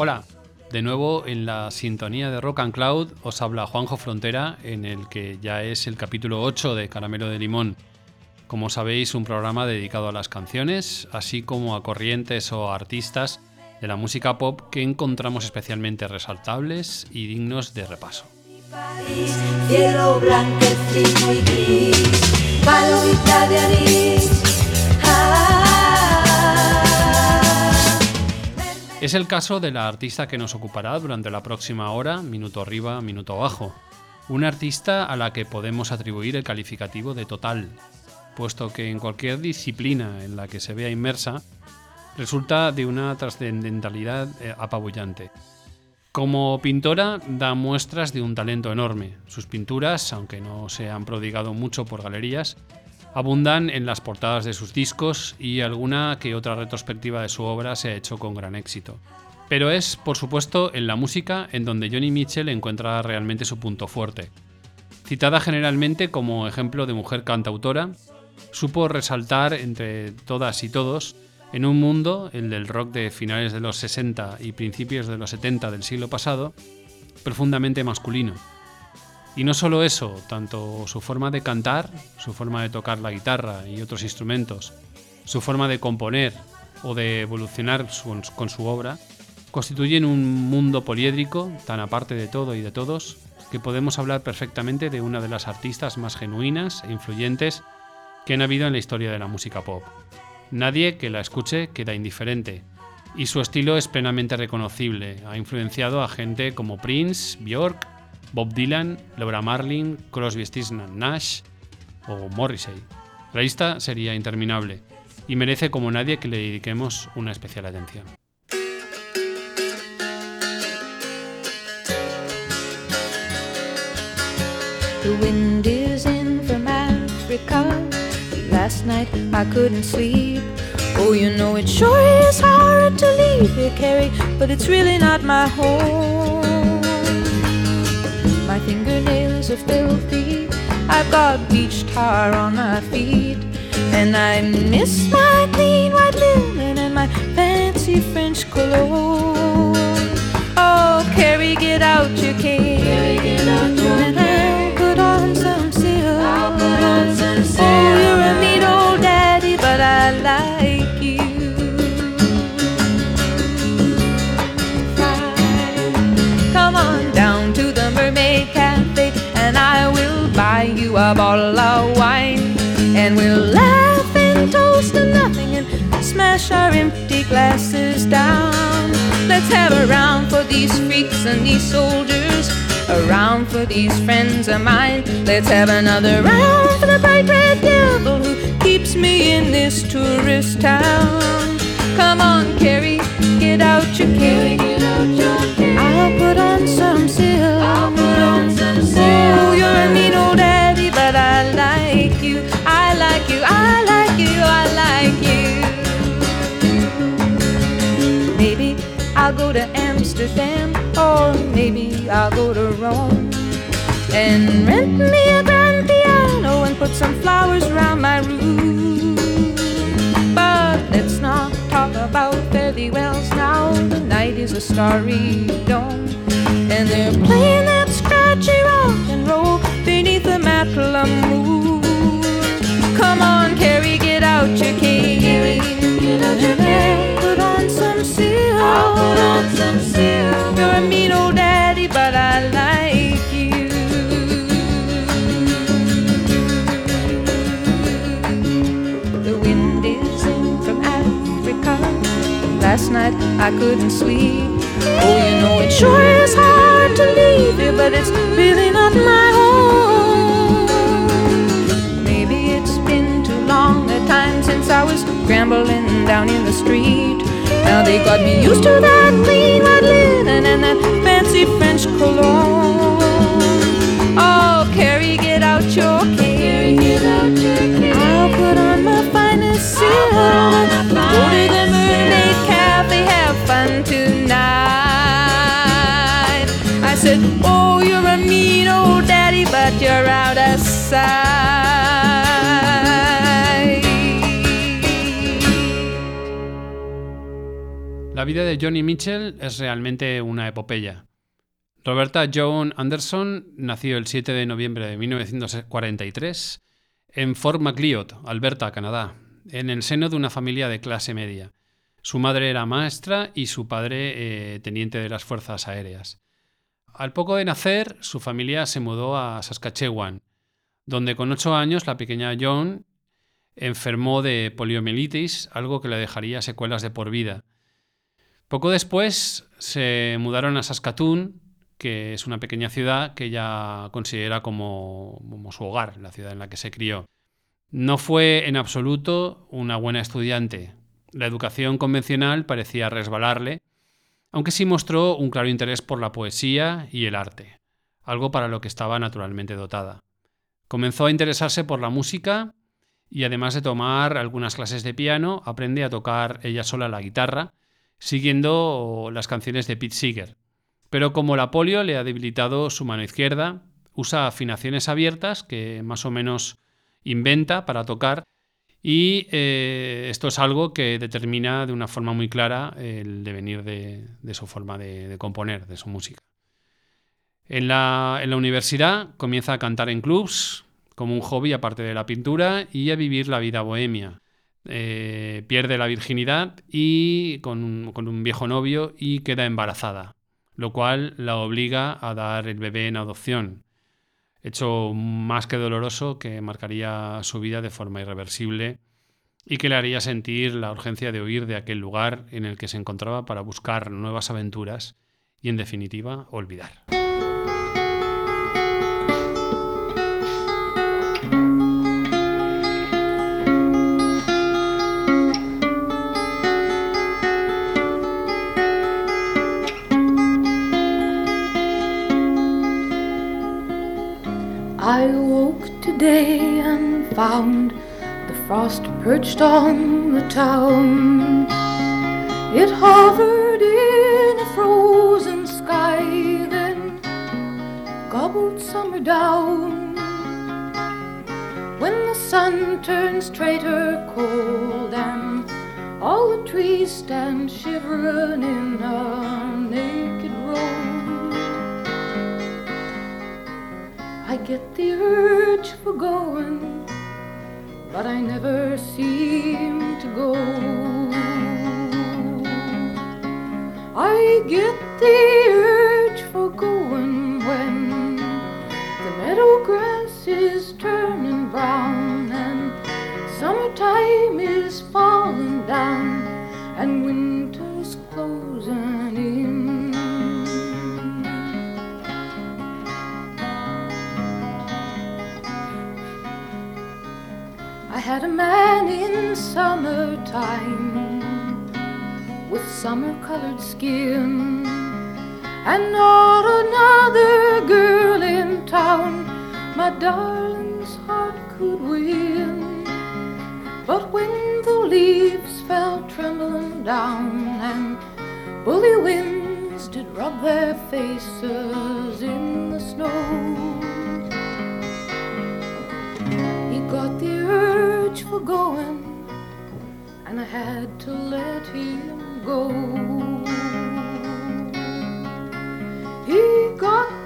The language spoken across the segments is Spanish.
Hola, de nuevo en la sintonía de Rock and Cloud os habla Juanjo Frontera en el que ya es el capítulo 8 de Caramelo de Limón. Como sabéis, un programa dedicado a las canciones, así como a corrientes o artistas de la música pop que encontramos especialmente resaltables y dignos de repaso. Es el caso de la artista que nos ocupará durante la próxima hora, minuto arriba, minuto abajo. Una artista a la que podemos atribuir el calificativo de total, puesto que en cualquier disciplina en la que se vea inmersa, resulta de una trascendentalidad eh, apabullante. Como pintora da muestras de un talento enorme. Sus pinturas, aunque no se han prodigado mucho por galerías, abundan en las portadas de sus discos y alguna que otra retrospectiva de su obra se ha hecho con gran éxito. Pero es, por supuesto, en la música en donde Johnny Mitchell encuentra realmente su punto fuerte. Citada generalmente como ejemplo de mujer cantautora, supo resaltar entre todas y todos en un mundo, el del rock de finales de los 60 y principios de los 70 del siglo pasado, profundamente masculino y no solo eso, tanto su forma de cantar, su forma de tocar la guitarra y otros instrumentos, su forma de componer o de evolucionar con su obra, constituyen un mundo poliédrico, tan aparte de todo y de todos, que podemos hablar perfectamente de una de las artistas más genuinas e influyentes que han habido en la historia de la música pop. Nadie que la escuche queda indiferente, y su estilo es plenamente reconocible. Ha influenciado a gente como Prince, Björk, Bob Dylan, Laura Marlin, Crosby, Stills Nash o Morrissey. La lista sería interminable y merece como nadie que le dediquemos una especial atención. The wind is in from Africa. Last night I couldn't sleep. Oh, you know it sure is hard to leave here, Carrie, but it's really not my home. Fingernails are filthy. I've got beach tar on my feet. And I miss my clean white linen and my fancy French cologne. Oh, Carrie, get out your cane. Carrie, get out your and I'll put on some silk. I'll put on some silk. Oh, you're a neat old daddy, but I like buy you a bottle of wine. And we'll laugh and toast to nothing and smash our empty glasses down. Let's have a round for these freaks and these soldiers. A round for these friends of mine. Let's have another round for the bright red devil who keeps me in this tourist town. Come on, Carrie, I'll go to Rome and rent me a grand piano and put some flowers around my room. But let's not talk about fairy wells now. The night is a starry dome, and they're playing that scratchy rock and roll beneath the matlam moon. Come on, Carrie, out your cane. Put on some silk. I'll put on some silk. You're a mean old daddy, but I like you. The wind is in from Africa. Last night I couldn't sleep. Oh, you know it sure is hard to leave you, but it's really not my home. I was scrambling down in the street. Now they got me used to that clean white linen and that fancy French cologne. Oh, Carrie, get out your cape. I'll put on my finest silver. Go to the mermaid cafe, have fun tonight. I said, Oh, you're a mean old daddy, but you're out of sight. La vida de Johnny Mitchell es realmente una epopeya. Roberta Joan Anderson nació el 7 de noviembre de 1943 en Fort Macleod, Alberta, Canadá, en el seno de una familia de clase media. Su madre era maestra y su padre eh, teniente de las fuerzas aéreas. Al poco de nacer, su familia se mudó a Saskatchewan, donde con ocho años la pequeña Joan enfermó de poliomielitis, algo que le dejaría secuelas de por vida. Poco después se mudaron a Saskatoon, que es una pequeña ciudad que ella considera como, como, su hogar, la ciudad en la que se crió. No fue en absoluto una buena estudiante. La educación convencional parecía resbalarle, aunque sí mostró un claro interés por la poesía y el arte, algo para lo que estaba naturalmente dotada. Comenzó a interesarse por la música y además de tomar algunas clases de piano, aprende a tocar ella sola la guitarra, siguiendo las canciones de Pete Seeger. Pero como la polio le ha debilitado su mano izquierda, usa afinaciones abiertas que más o menos inventa para tocar y eh, esto es algo que determina de una forma muy clara el devenir de, su forma de, de, componer, de su música. En la, en la universidad comienza a cantar en clubs como un hobby aparte de la pintura y a vivir la vida bohemia. Eh, pierde la virginidad y con con un viejo novio y queda embarazada, lo cual la obliga a dar el bebé en adopción hecho más que doloroso que marcaría su vida de forma irreversible y que le haría sentir la urgencia de huir de aquel lugar en el que se encontraba para buscar nuevas aventuras y, en definitiva, olvidar. Found the frost perched on the town. It hovered in a frozen sky, then gobbled summer down. When the sun turns traitor cold and all the trees stand shivering in a naked row. I get the urge for going, but I never seem to go. I get the Had a man in summertime with summer colored skin, and not another girl in town my darling's heart could win. But when the leaves fell trembling down and bully winds did rub their faces in the snow. Urge for going, and I had to let him go. He got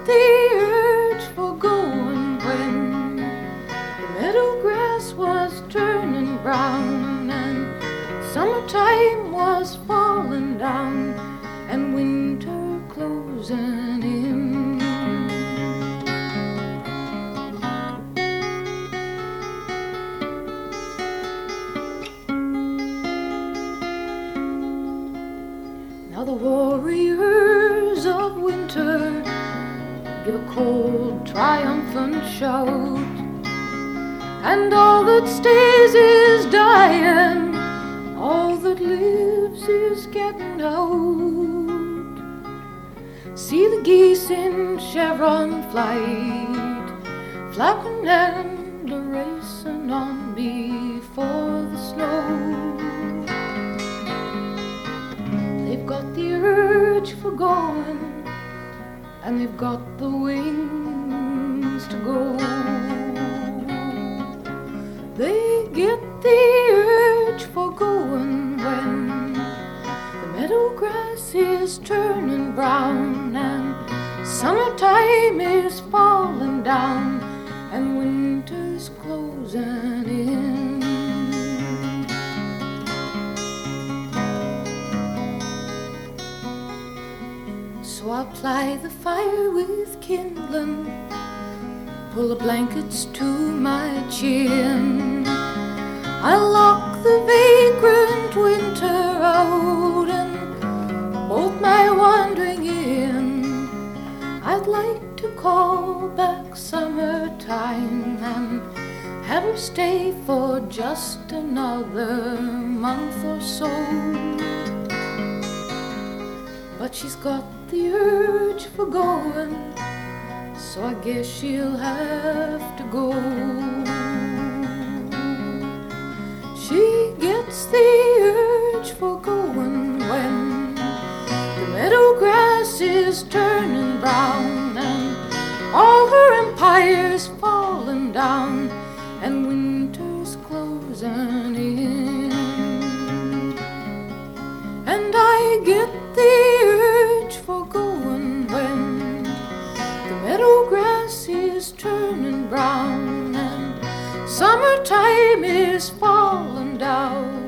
just another month or so. But she's got the urge for going, so I guess she'll have to go. She gets the urge for going when the meadow grass is turning brown and all her empire's falling down and winter's in. And I get the urge for going when the meadow grass is turning brown and summertime is falling down.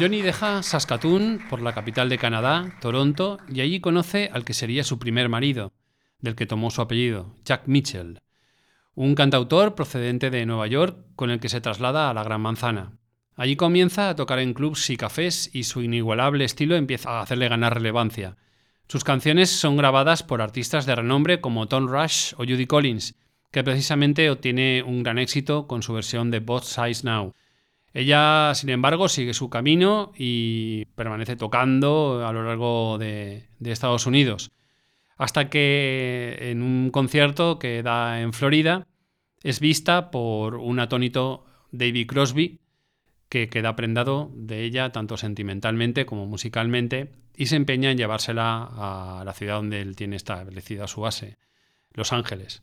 Johnny deja Saskatoon por la capital de Canadá, Toronto, y allí conoce al que sería su primer marido, del que tomó su apellido, Jack Mitchell, un cantautor procedente de Nueva York con el que se traslada a la Gran Manzana. Allí comienza a tocar en clubs y cafés y su inigualable estilo empieza a hacerle ganar relevancia. Sus canciones son grabadas por artistas de renombre como Tom Rush o Judy Collins, que precisamente obtiene un gran éxito con su versión de Both Sides Now. Ella, sin embargo, sigue su camino y permanece tocando a lo largo de, Estados Unidos hasta que en un concierto que da en Florida es vista por un atónito David Crosby que queda prendado de ella tanto sentimentalmente como musicalmente y se empeña en llevársela a la ciudad donde él tiene establecida su base, Los Ángeles.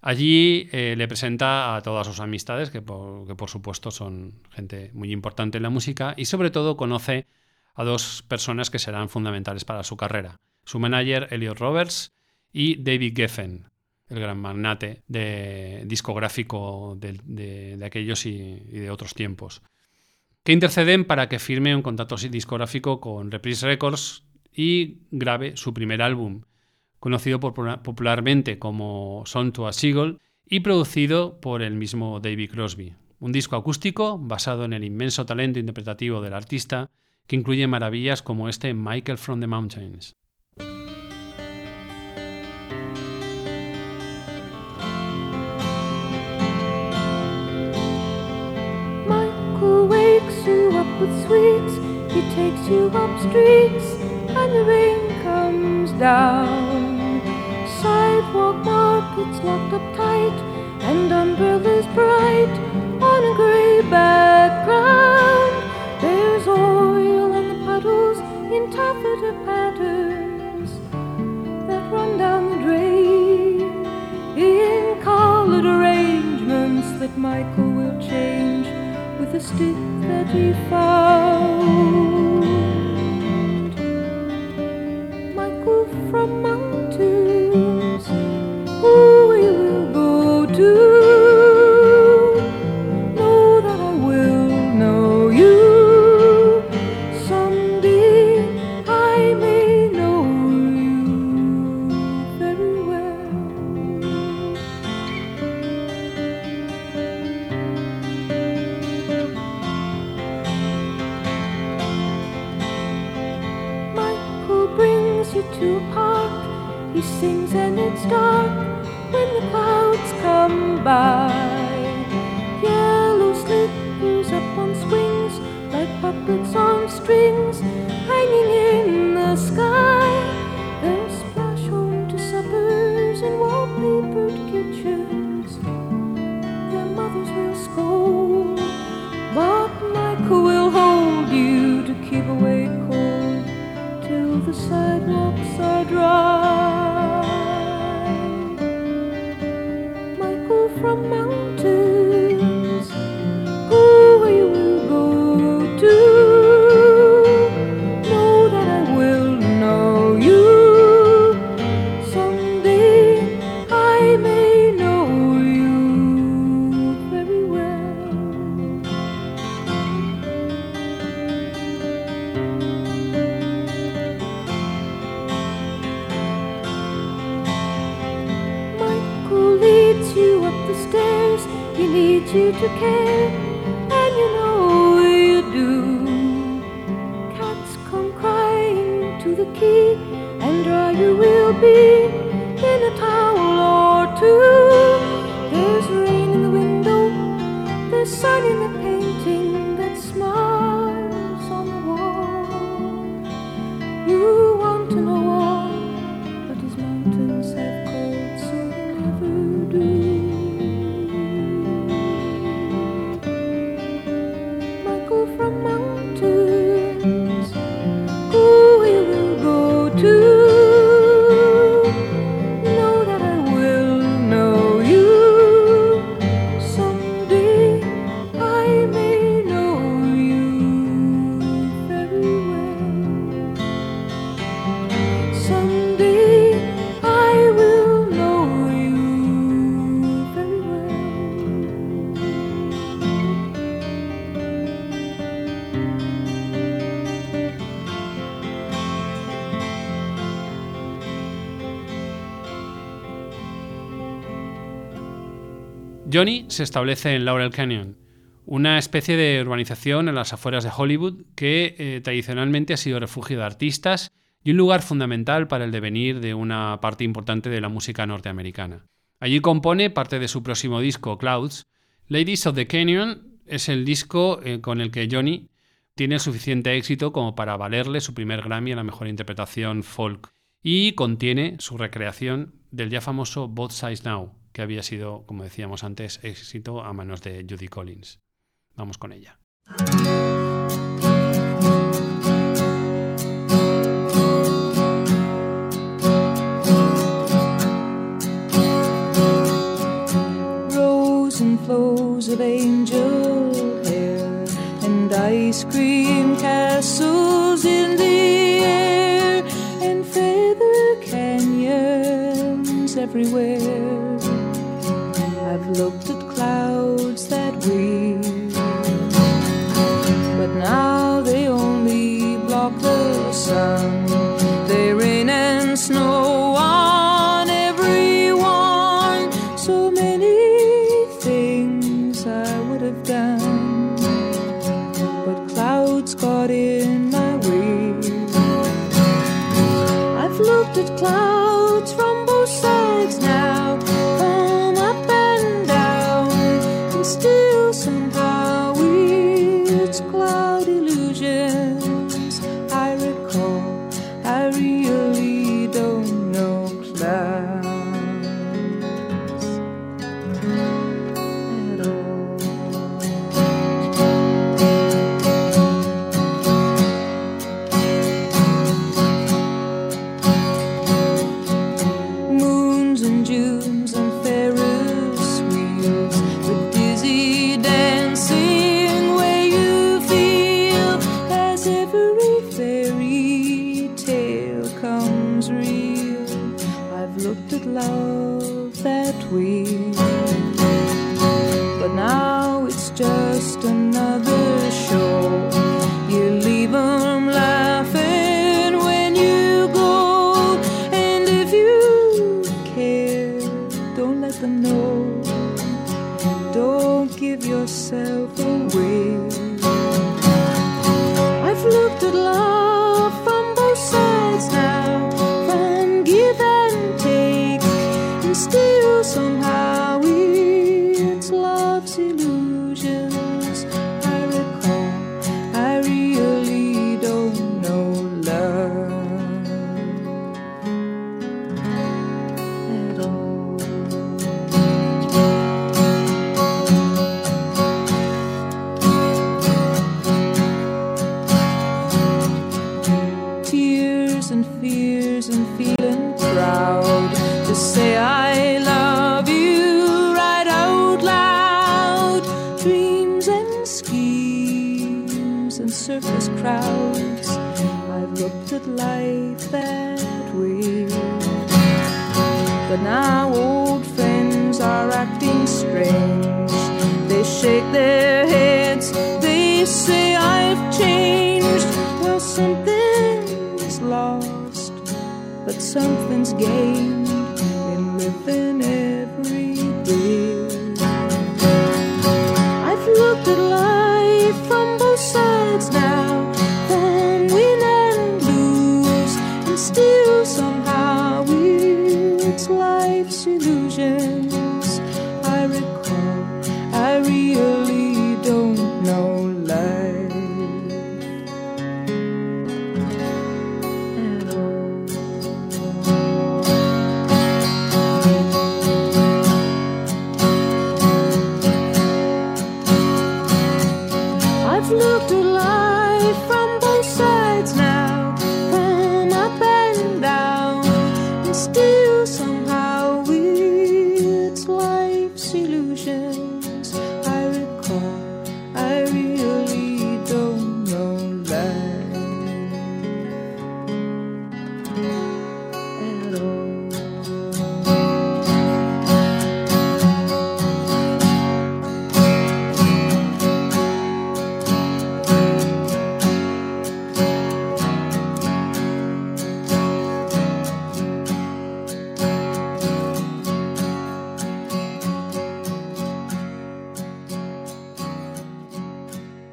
Allí eh, le presenta a todas sus amistades, que por, supuesto son gente muy importante en la música, y sobre todo conoce a dos personas que serán fundamentales para su carrera. Su manager Elliot Roberts y David Geffen, el gran magnate de, discográfico de aquellos y, y de otros tiempos, que interceden para que firme un contrato discográfico con Reprise Records y grabe su primer álbum, conocido por- popularmente como Song to a Seagull y producido por el mismo David Crosby. Un disco acústico basado en el inmenso talento interpretativo del artista que incluye maravillas como este Michael from the Mountains. With sweets. He takes you up streets, and the rain comes down. Sidewalk markets locked up tight, and umbrellas bright on a gray background. There's oil on the puddles in taffeta patterns that run down the drain in colored arrangements that Michael will change with a stick that he found. Brings you to park. He sings and it's dark when the clouds come by. Yellow slippers up on swings like puppets on strings hanging in the sky. sidewalks are dry. Johnny se establece en Laurel Canyon, una especie de urbanización en las afueras de Hollywood que eh, tradicionalmente ha sido refugio de artistas y un lugar fundamental para el devenir de una parte importante de la música norteamericana. Allí compone parte de su próximo disco, Clouds. Ladies of the Canyon es el disco eh, con el que Johnny tiene suficiente éxito como para valerle su primer Grammy a la mejor interpretación folk y contiene su recreación del ya famoso Both Sides Now, que había sido, como decíamos antes, éxito a manos de Judy Collins. Vamos con ella. Flows of angel hair and ice cream castles in the air and feather canyons everywhere. Sun. They rain and snow on everyone. So many things I would have done, but clouds got in I love you right out loud. Dreams and schemes and circus crowds. I've looked at life that way. But now old friends are acting strange. They shake their heads, they say I've changed. Well, something's lost, but something's gained in living every day. I've looked at life from both sides now,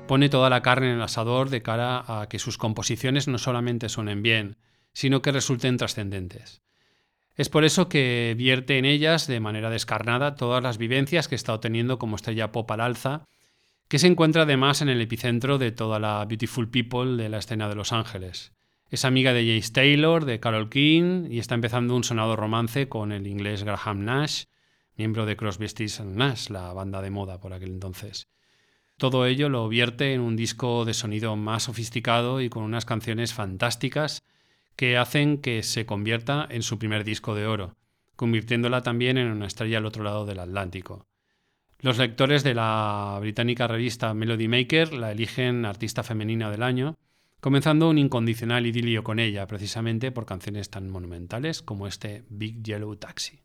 Pone toda la carne en el asador de cara a que sus composiciones no solamente suenen bien, sino que resulten trascendentes. Es por eso que vierte en ellas de manera descarnada todas las vivencias que está obteniendo como estrella pop al alza, que se encuentra además en el epicentro de toda la Beautiful People de la escena de Los Ángeles. Es amiga de Jace Taylor, de Carol King y está empezando un sonado romance con el inglés Graham Nash, miembro de Crosby, Stills Nash, la banda de moda por aquel entonces. Todo ello lo vierte en un disco de sonido más sofisticado y con unas canciones fantásticas que hacen que se convierta en su primer disco de oro, convirtiéndola también en una estrella al otro lado del Atlántico. Los lectores de la británica revista Melody Maker la eligen artista femenina del año, comenzando un incondicional idilio con ella, precisamente por canciones tan monumentales como este Big Yellow Taxi.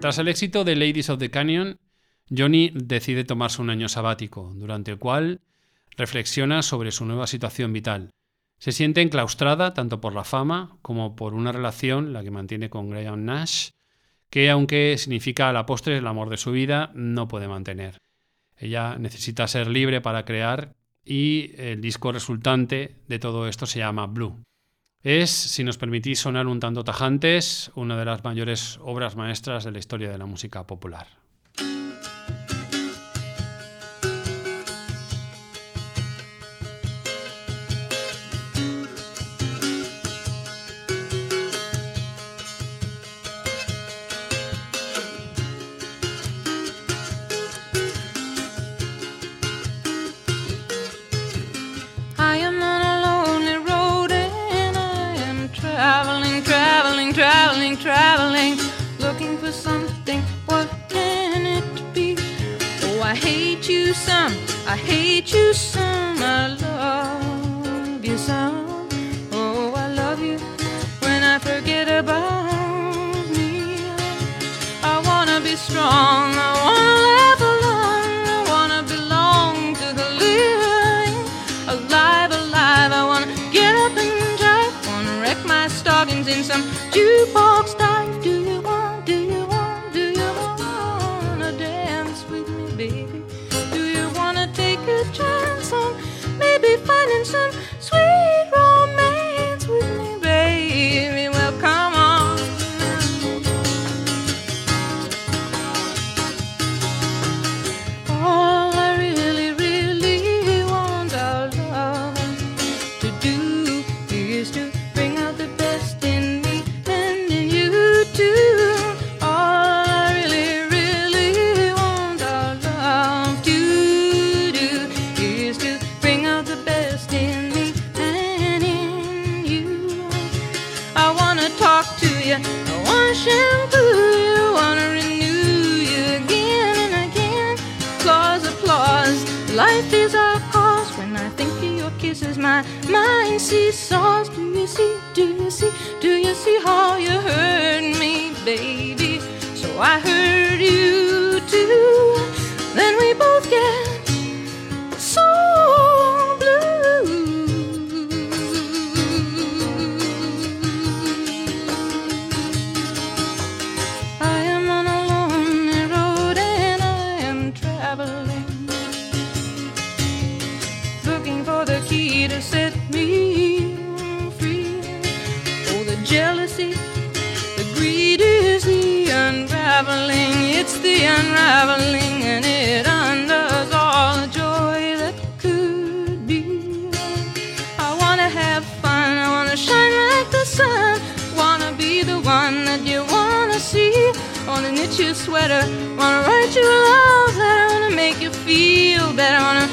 Tras el éxito de Ladies of the Canyon, Johnny decide tomarse un año sabático, durante el cual reflexiona sobre su nueva situación vital, Se siente enclaustrada tanto por la fama como por una relación, la que mantiene con Graham Nash, que aunque significa a la postre el amor de su vida, no puede mantener. Ella necesita ser libre para crear y el disco resultante de todo esto se llama Blue. Es, si nos permitís sonar un tanto tajantes, una de las mayores obras maestras de la historia de la música popular. How you hurt me, baby? So I hurt unraveling, and it undoes all the joy that could be. I wanna have fun, I wanna shine like the sun. Wanna be the one that you wanna see. Wanna knit your sweater, wanna write you a love letter. Wanna make you feel better, wanna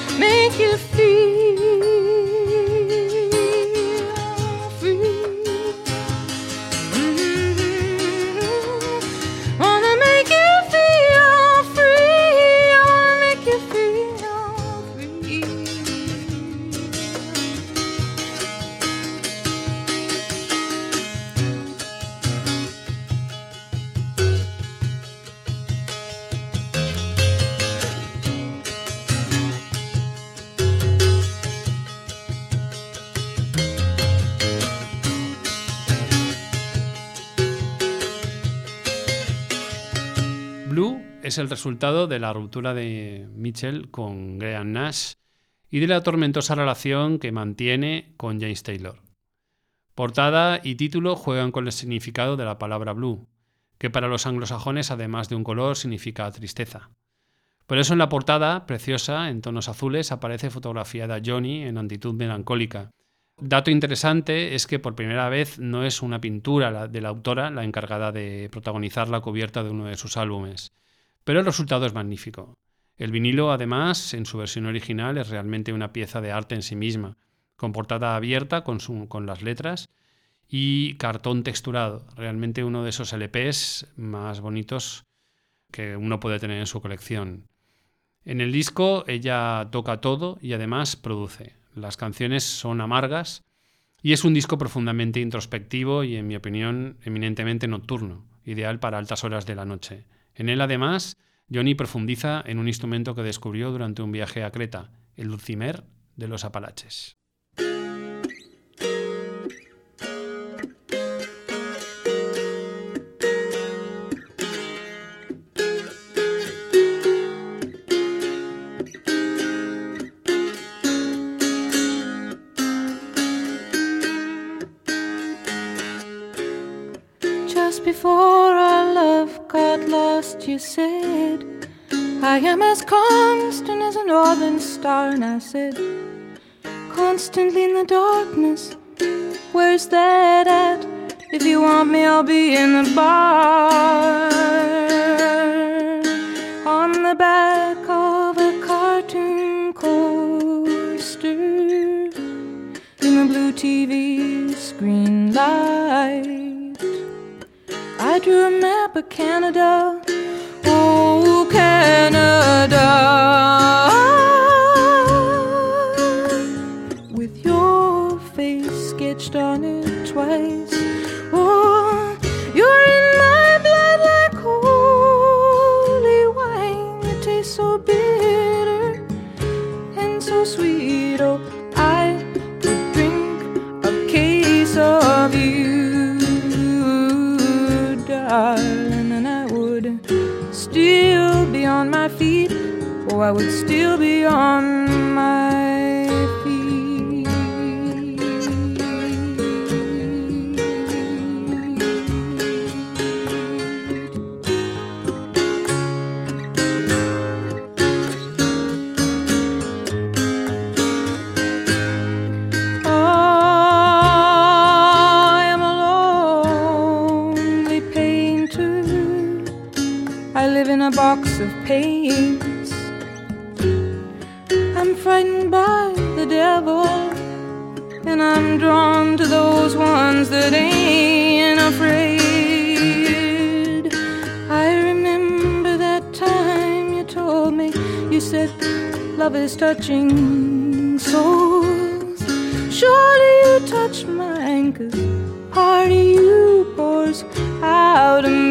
es el resultado de la ruptura de Mitchell con Graham Nash y de la tormentosa relación que mantiene con James Taylor. Portada y título juegan con el significado de la palabra blue, que para los anglosajones, además de un color, significa tristeza. Por eso en la portada, preciosa, en tonos azules, aparece fotografiada Johnny en actitud melancólica. Dato interesante es que por primera vez no es una pintura de la autora la encargada de protagonizar la cubierta de uno de sus álbumes, pero el resultado es magnífico. El vinilo, además, en su versión original, es realmente una pieza de arte en sí misma, con portada abierta con, las letras y cartón texturado, realmente uno de esos LPs más bonitos que uno puede tener en su colección. En el disco ella toca todo y además produce. Las canciones son amargas y es un disco profundamente introspectivo y, en mi opinión, eminentemente nocturno, ideal para altas horas de la noche. En él, además, Johnny profundiza en un instrumento que descubrió durante un viaje a Creta, el dulcimer de los Apalaches. You said, I am as constant as a northern star. And I said, Constantly in the darkness, where's that at? If you want me, I'll be in the bar. On the back of a cartoon coaster in the blue TV screen light. I drew a map of Canada. Canada. With your face sketched on it twice. I would still be on my feet. I am a lonely painter. I live in a box of paints. And I'm drawn to those ones that ain't afraid. I remember that time you told me, you said, love is touching souls. Surely you touch mine, cause part of you pours out of me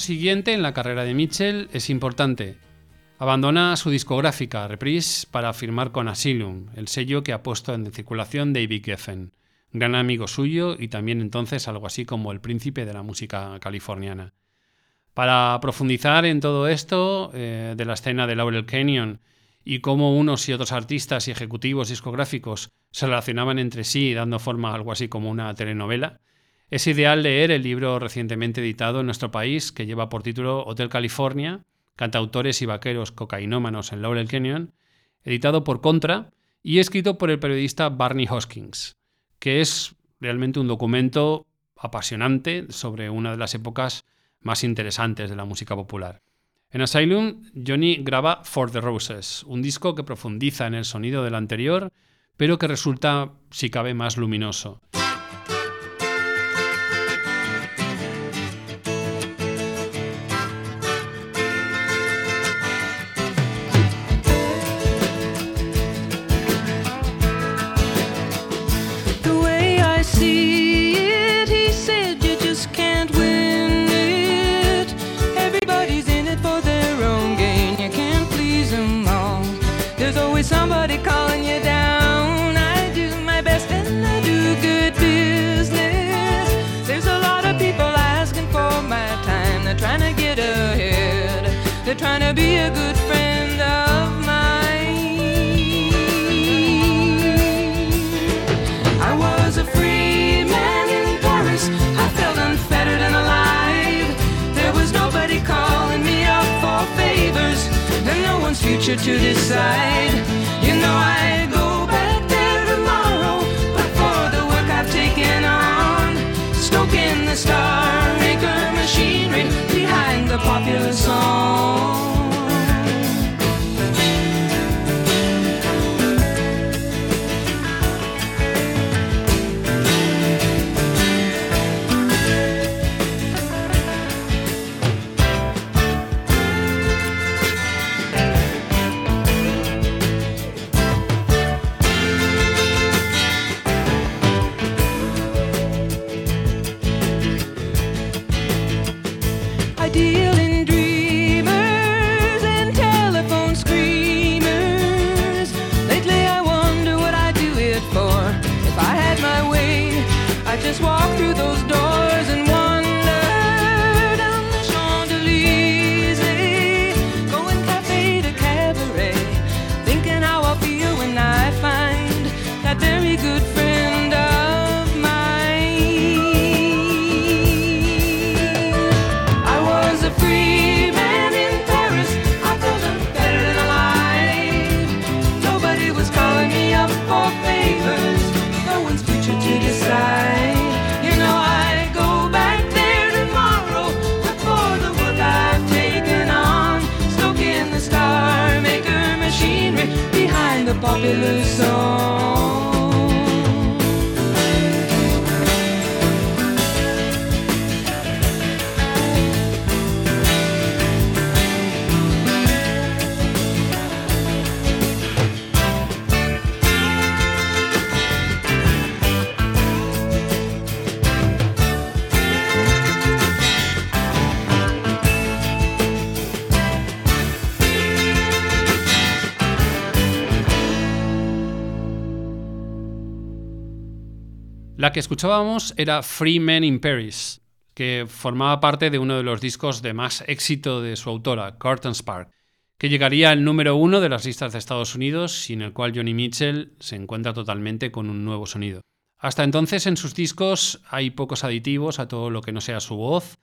siguiente en la carrera de Mitchell es importante. Abandona su discográfica Reprise para firmar con Asylum, el sello que ha puesto en circulación David Geffen, gran amigo suyo y también entonces algo así como el príncipe de la música californiana. Para profundizar en todo esto eh, de la escena de Laurel Canyon y cómo unos y otros artistas y ejecutivos discográficos se relacionaban entre sí dando forma a algo así como una telenovela, es ideal leer el libro recientemente editado en nuestro país que lleva por título Hotel California, cantautores y vaqueros cocainómanos en Laurel Canyon, editado por Contra y escrito por el periodista Barney Hoskins, que es realmente un documento apasionante sobre una de las épocas más interesantes de la música popular. En Asylum, Johnny graba For the Roses, un disco que profundiza en el sonido del anterior, pero que resulta, si cabe, más luminoso. Trying to be a good friend of mine. I was a free man in Paris. I felt unfettered and alive. There was nobody calling me up for favors, and no one's future to decide. You know I go back there tomorrow, but for the work I've taken on, stoking the star maker machinery the popular song. Escuchábamos era Free Men in Paris, que formaba parte de uno de los discos de más éxito de su autora, Curtain Spark, que llegaría al número uno de las listas de Estados Unidos y en el cual Johnny Mitchell se encuentra totalmente con un nuevo sonido. Hasta entonces en sus discos hay pocos aditivos a todo lo que no sea su voz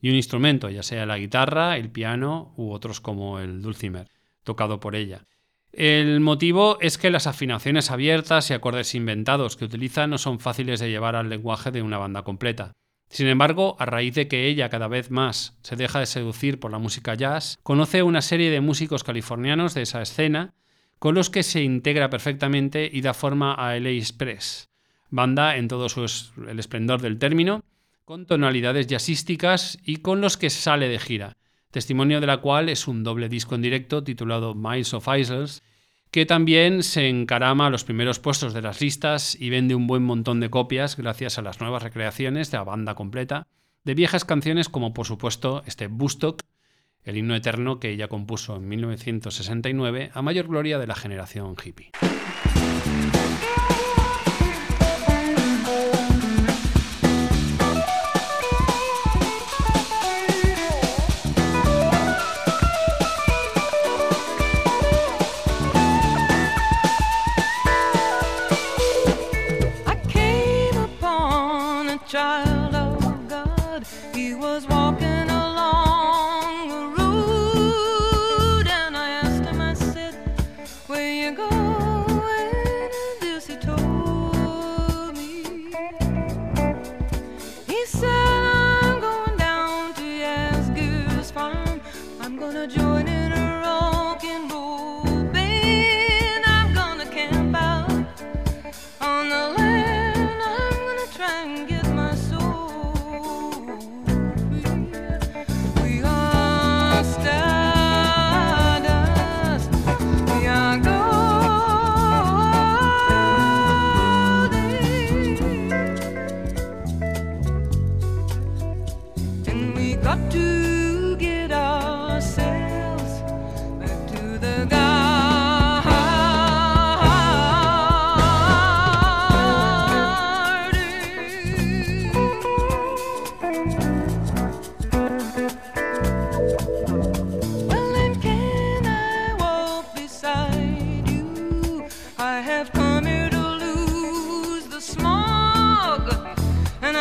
y un instrumento, ya sea la guitarra, el piano u otros como el dulcimer, tocado por ella. El motivo es que las afinaciones abiertas y acordes inventados que utiliza no son fáciles de llevar al lenguaje de una banda completa. Sin embargo, a raíz de que ella cada vez más se deja de seducir por la música jazz, conoce una serie de músicos californianos de esa escena con los que se integra perfectamente y da forma a LA Express, banda en todo su el esplendor del término, con tonalidades jazzísticas y con los que sale de gira, testimonio de la cual es un doble disco en directo titulado Miles of Isles, que también se encarama a los primeros puestos de las listas y vende un buen montón de copias gracias a las nuevas recreaciones de la banda completa de viejas canciones como por supuesto este Bustock, el himno eterno que ella compuso en 1969 a mayor gloria de la generación hippie.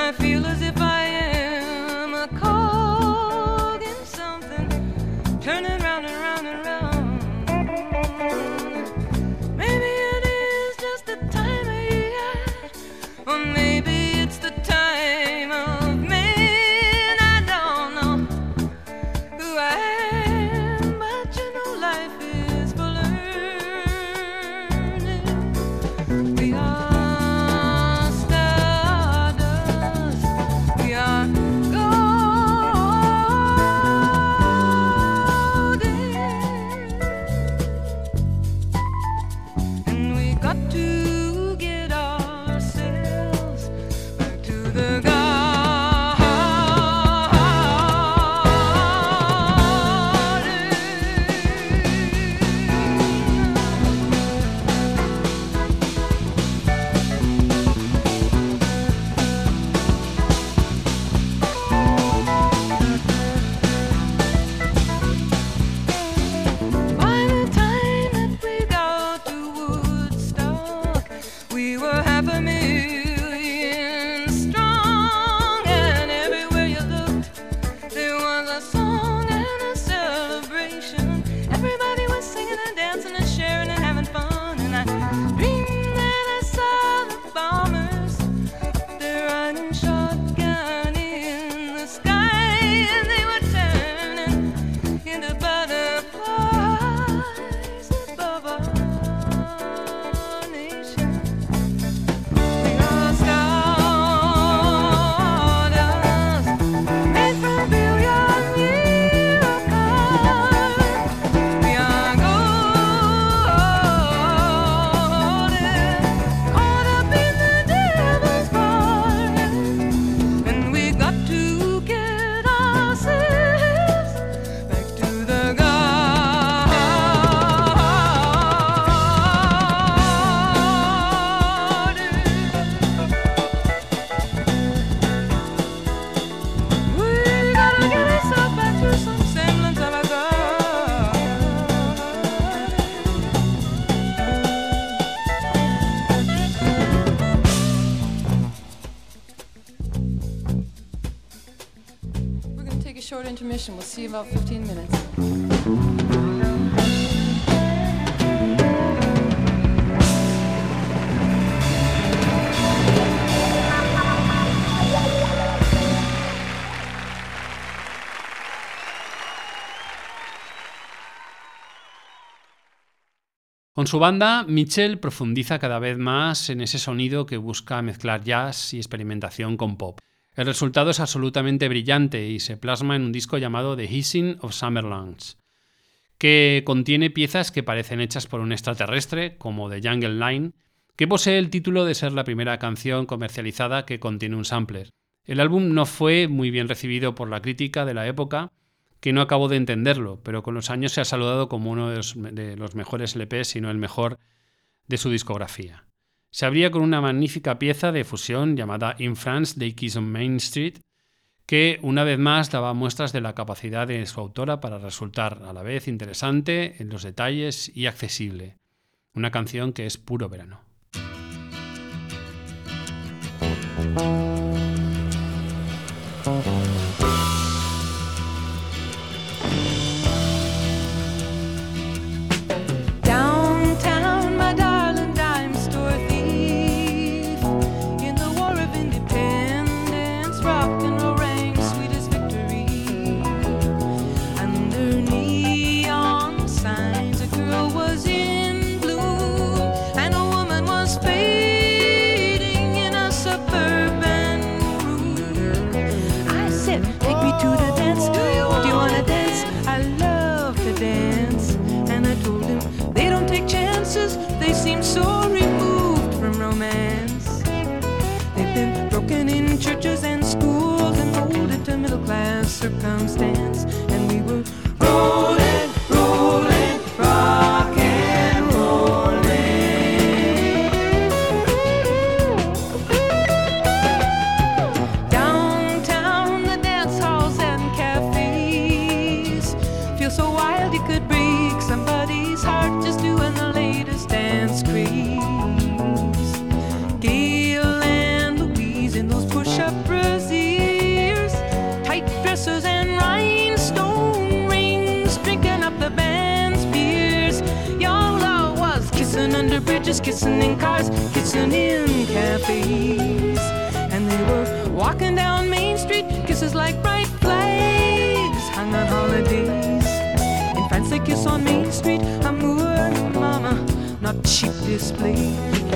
I feel as if about 15 minutes. Con su banda, Mitchell profundiza cada vez más en ese sonido que busca mezclar jazz y experimentación con pop. El resultado es absolutamente brillante y se plasma en un disco llamado The Hissing of Summerlands, que contiene piezas que parecen hechas por un extraterrestre, como The Jungle Line, que posee el título de ser la primera canción comercializada que contiene un sampler. El álbum no fue muy bien recibido por la crítica de la época, que no acabo de entenderlo, pero con los años se ha saludado como uno de los, de los mejores LPs, si no el mejor de su discografía. Se abría con una magnífica pieza de fusión llamada In France They Kiss on Main Street, que una vez más daba muestras de la capacidad de su autora para resultar a la vez interesante en los detalles y accesible. Una canción que es puro verano. Broken in churches and schools and molded to middle class circumstance. Bridges, kissing in cars, kissing in cafes. And they were walking down Main Street, kisses like bright flags hung on holidays. In France, they kiss on Main Street, amour, mama, not cheap display.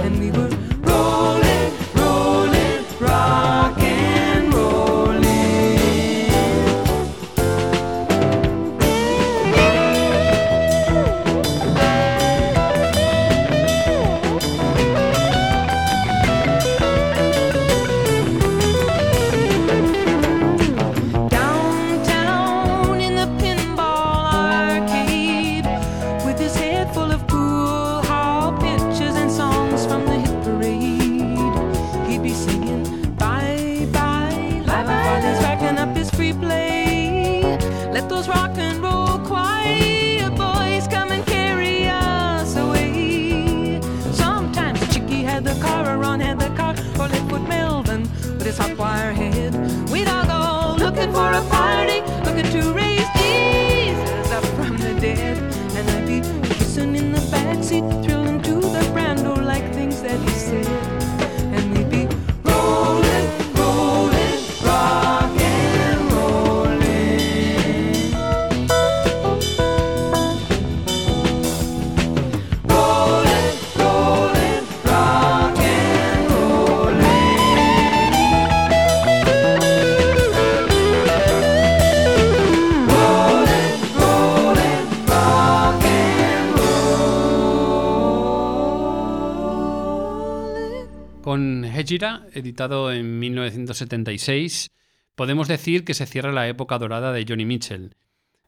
Con Hejira, editado en 1976, podemos decir que se cierra la época dorada de Johnny Mitchell.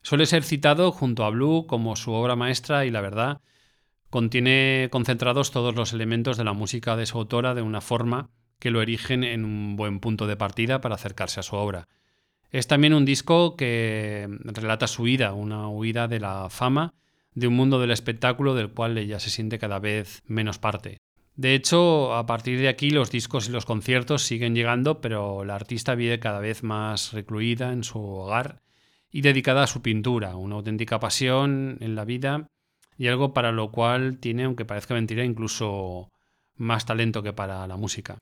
Suele ser citado junto a Blue como su obra maestra y la verdad, contiene concentrados todos los elementos de la música de su autora de una forma que lo erigen en un buen punto de partida para acercarse a su obra. Es también un disco que relata su huida, una huida de la fama, de un mundo del espectáculo del cual ella se siente cada vez menos parte. De hecho, a partir de aquí los discos y los conciertos siguen llegando, pero la artista vive cada vez más recluida en su hogar y dedicada a su pintura, una auténtica pasión en la vida y algo para lo cual tiene, aunque parezca mentira, incluso más talento que para la música.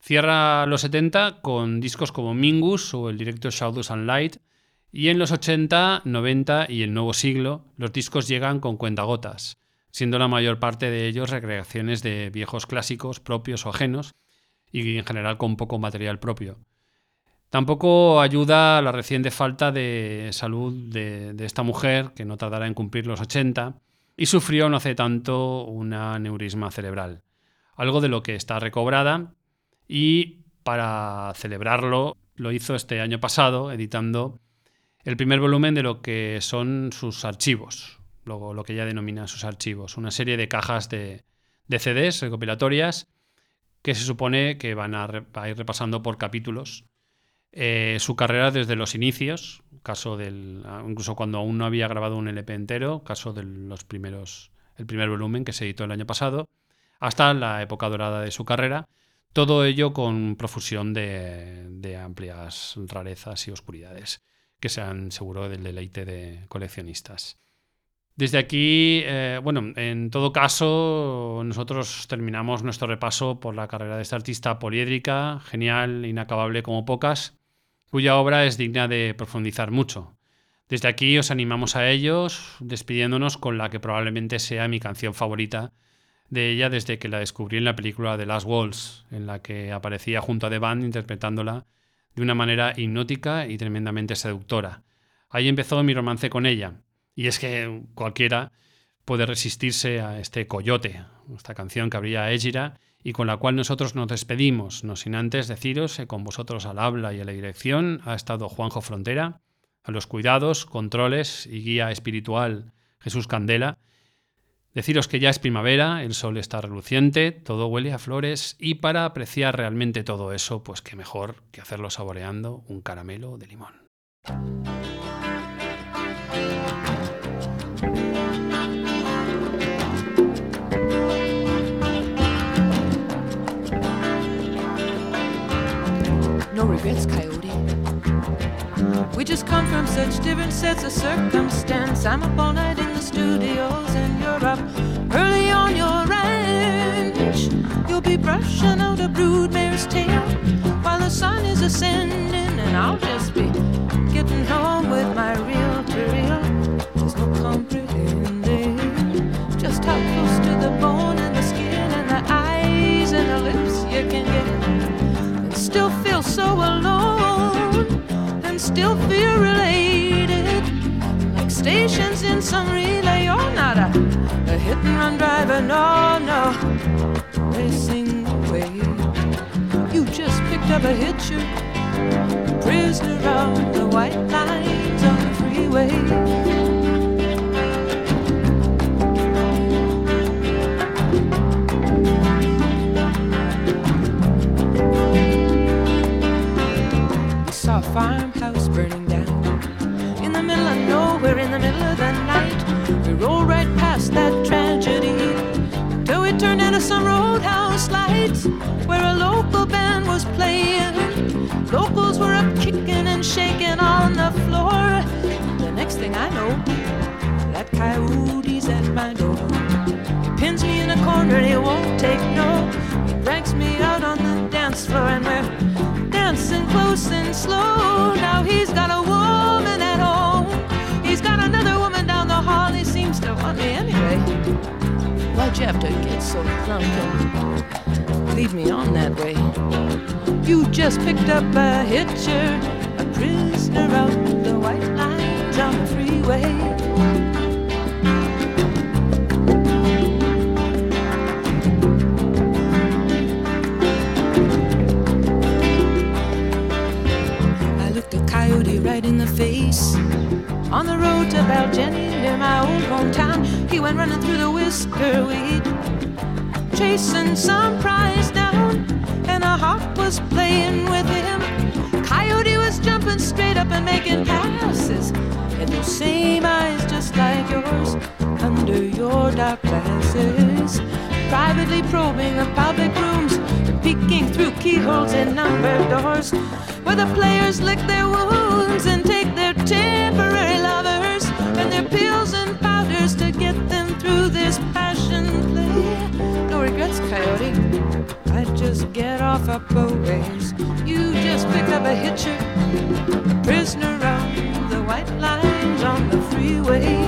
Cierra los 70 con discos como Mingus o el directo Shadows and Light, y en los 80, 90 y el nuevo siglo, los discos llegan con cuentagotas, siendo la mayor parte de ellos recreaciones de viejos clásicos propios o ajenos, y en general con poco material propio. Tampoco ayuda la reciente falta de salud de, esta mujer, que no tardará en cumplir los 80, y sufrió no hace tanto una aneurisma cerebral, algo de lo que está recobrada, y para celebrarlo lo hizo este año pasado, editando el primer volumen de lo que son sus archivos, luego lo que ella denomina sus archivos, una serie de cajas de, CDs recopilatorias que se supone que van a, a ir repasando por capítulos. Eh, su carrera desde los inicios, caso del incluso cuando aún no había grabado un LP entero, caso de los primeros el primer volumen que se editó el año pasado, hasta la época dorada de su carrera, todo ello con profusión de, de amplias rarezas y oscuridades que sean seguro del deleite de coleccionistas. Desde aquí, eh, bueno, en todo caso, nosotros terminamos nuestro repaso por la carrera de esta artista poliédrica, genial, inacabable como pocas, cuya obra es digna de profundizar mucho. Desde aquí os animamos a ellos, despidiéndonos con la que probablemente sea mi canción favorita de ella desde que la descubrí en la película The Last Waltz, en la que aparecía junto a The Band interpretándola de una manera hipnótica y tremendamente seductora. Ahí empezó mi romance con ella, y es que cualquiera puede resistirse a este coyote, esta canción que abría Égira y con la cual nosotros nos despedimos, no sin antes deciros que con vosotros al habla y a la dirección ha estado Juanjo Frontera, a los cuidados, controles y guía espiritual Jesús Candela, Deciros que ya es primavera, el sol está reluciente, todo huele a flores y para apreciar realmente todo eso, pues qué mejor que hacerlo saboreando un caramelo de limón. No Coyote. We just come from such different sets of circumstance. I'm up all night in the studios, and you're up early on your ranch. You'll be brushing out a broodmare's tail while the sun is ascending, and I'll just be getting home with my reel to reel. There's no comprehending just how close to the bone still feel related. Like stations in some relay, you're not a, a hit and run driver, no, no. Racing away, you just picked up a hitcher, prisoner on the white lines on the freeway. We the middle of the night. We rolled right past that tragedy till we turned into some roadhouse lights where a local band was playing. Locals were up kicking and shaking on the floor. The next thing I know, that coyote's at my door. He pins me in a corner, and he won't take no. He drags me out on the dance floor and we're dancing close and slow. Now he's got a woman me anyway. Why'd you have to get so drunk and lead me on that way? You just picked up a hitcher, a prisoner out the white lines on the freeway. I looked a coyote right in the face. On the road to Baljenny, near my old hometown, he went running through the whisker weed, chasing some prize down, and a hawk was playing with him. Coyote was jumping straight up and making passes, and those same eyes just like yours under your dark glasses. Privately probing the public rooms, and peeking through keyholes and numbered doors, where the players lick their wounds and take their temporary pills and powders to get them through this passion play. No regrets, Coyote. I just get off a ways. You just picked up a hitcher, a prisoner of the white lines on the freeway.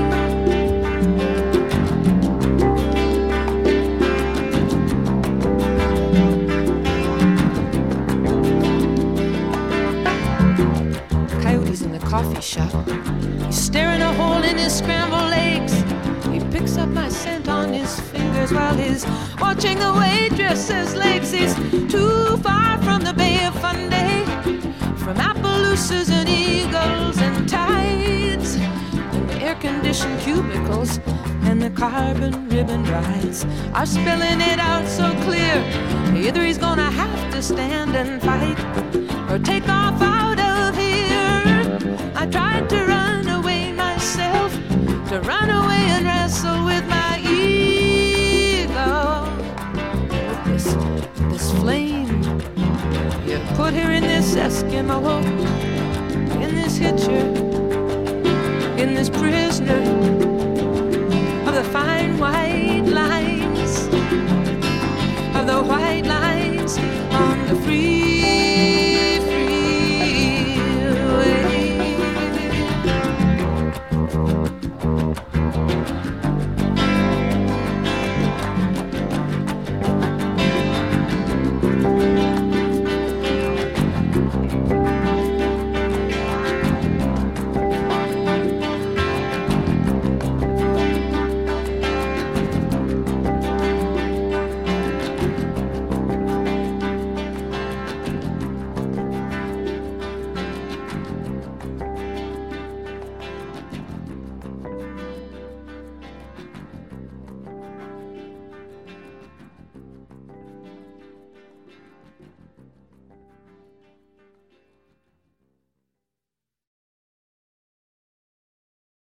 Coffee shop. He's staring a hole in his scrambled eggs. He picks up my scent on his fingers while he's watching the waitress's legs. He's too far from the Bay of Fundy, from Appaloosas and eagles and tides, and the air-conditioned cubicles and the carbon ribbon rides are spelling it out so clear. Either he's gonna have to stand and fight or take off. I tried to run away myself, to run away and wrestle with my ego. This, this flame you put here in this Eskimo, in this hitcher, in this prisoner of the fine white lines of the white.